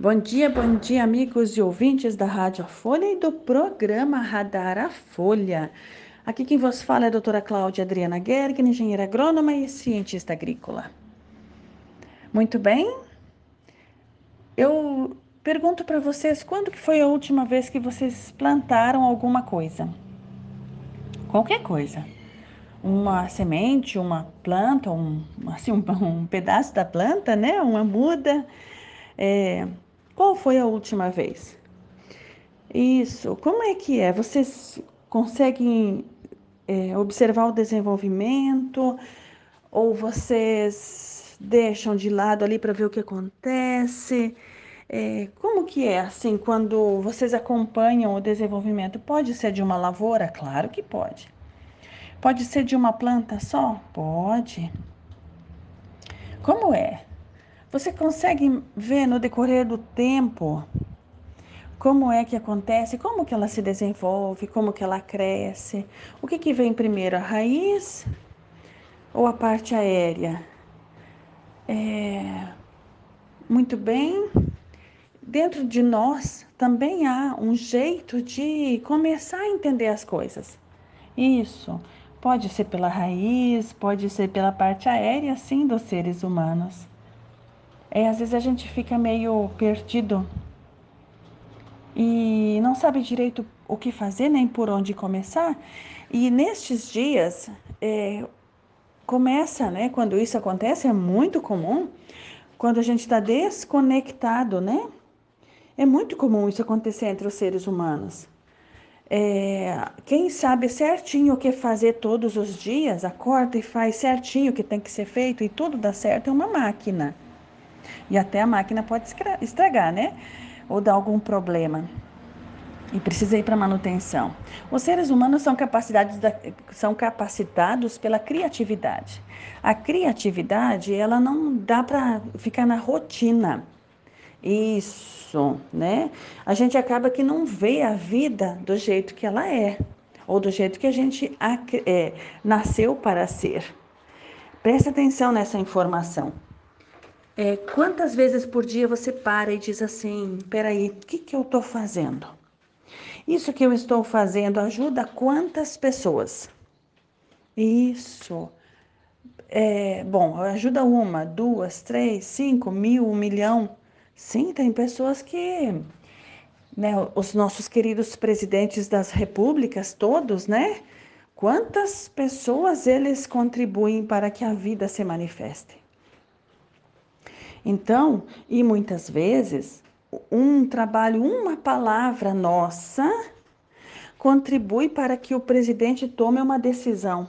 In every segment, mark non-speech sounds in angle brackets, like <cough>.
Bom dia, bom dia, amigos e ouvintes da Rádio Folha e do programa Radar a Folha. Aqui quem vos fala é a doutora Cláudia Adriana Gergen, engenheira agrônoma e cientista agrícola. Muito bem. Eu pergunto para vocês, quando que foi a última vez que vocês plantaram alguma coisa? Qualquer coisa. Uma semente, uma planta, um, assim, um, <laughs> um pedaço da planta, né? Uma muda. É, qual foi a última vez? Isso, como é que é? Vocês conseguem é, observar o desenvolvimento ou vocês deixam de lado ali para ver o que acontece? É, como que é assim quando vocês acompanham o desenvolvimento? Pode ser de uma lavoura? Claro que pode. Pode ser de uma planta só? Pode. Como é? Você consegue ver no decorrer do tempo como é que acontece, como que ela se desenvolve, como que ela cresce, o que, que vem primeiro, a raiz ou a parte aérea? É, muito bem. Dentro de nós também há um jeito de começar a entender as coisas. Isso pode ser pela raiz, pode ser pela parte aérea, sim, dos seres humanos. É, às vezes a gente fica meio perdido e não sabe direito o que fazer, nem por onde começar. E nestes dias, é, começa, né? Quando isso acontece, é muito comum, quando a gente está desconectado, né? É muito comum isso acontecer entre os seres humanos. É, quem sabe certinho o que fazer todos os dias, acorda e faz certinho o que tem que ser feito e tudo dá certo, é uma máquina. E até a máquina pode estragar, né? Ou dar algum problema. E precisa ir para manutenção. Os seres humanos são, da, são capacitados pela criatividade. A criatividade, ela não dá para ficar na rotina. Isso, né? A gente acaba que não vê a vida do jeito que ela é, ou do jeito que a gente é, nasceu para ser. Preste atenção nessa informação. É, quantas vezes por dia você para e diz assim: peraí, o que, que eu estou fazendo? Isso que eu estou fazendo ajuda quantas pessoas? Isso. É, bom, ajuda uma, duas, três, cinco, mil, um milhão. Sim, tem pessoas que. Né, os nossos queridos presidentes das repúblicas, todos, né? Quantas pessoas eles contribuem para que a vida se manifeste? Então, e muitas vezes, um trabalho, uma palavra nossa, contribui para que o presidente tome uma decisão.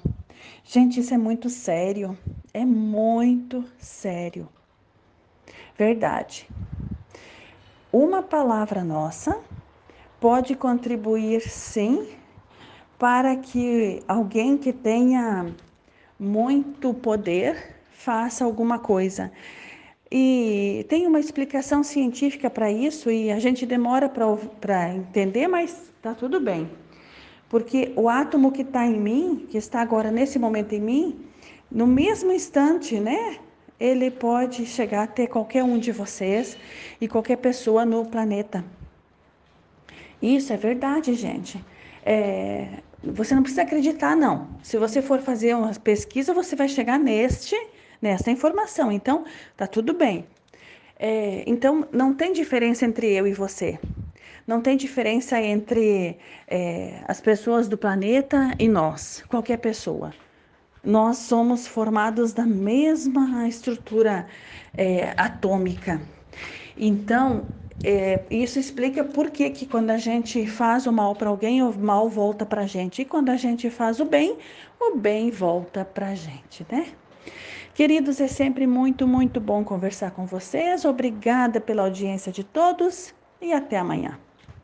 Gente, isso é muito sério. É muito sério. Verdade. Uma palavra nossa pode contribuir, sim, para que alguém que tenha muito poder faça alguma coisa. E tem uma explicação científica para isso e a gente demora para entender, mas está tudo bem. Porque o átomo que está em mim, que está agora nesse momento em mim, no mesmo instante, né? Ele pode chegar a ter qualquer um de vocês e qualquer pessoa no planeta. Isso é verdade, gente. É, você não precisa acreditar, não. Se você for fazer uma pesquisa, você vai chegar neste nessa informação. Então, tá tudo bem. É, então, não tem diferença entre eu e você. Não tem diferença entre é, as pessoas do planeta e nós, qualquer pessoa. Nós somos formados da mesma estrutura é, atômica. Então, é, isso explica por que, que quando a gente faz o mal para alguém, o mal volta para a gente. E quando a gente faz o bem, o bem volta para a gente, né? Queridos, é sempre muito, muito bom conversar com vocês. Obrigada pela audiência de todos e até amanhã.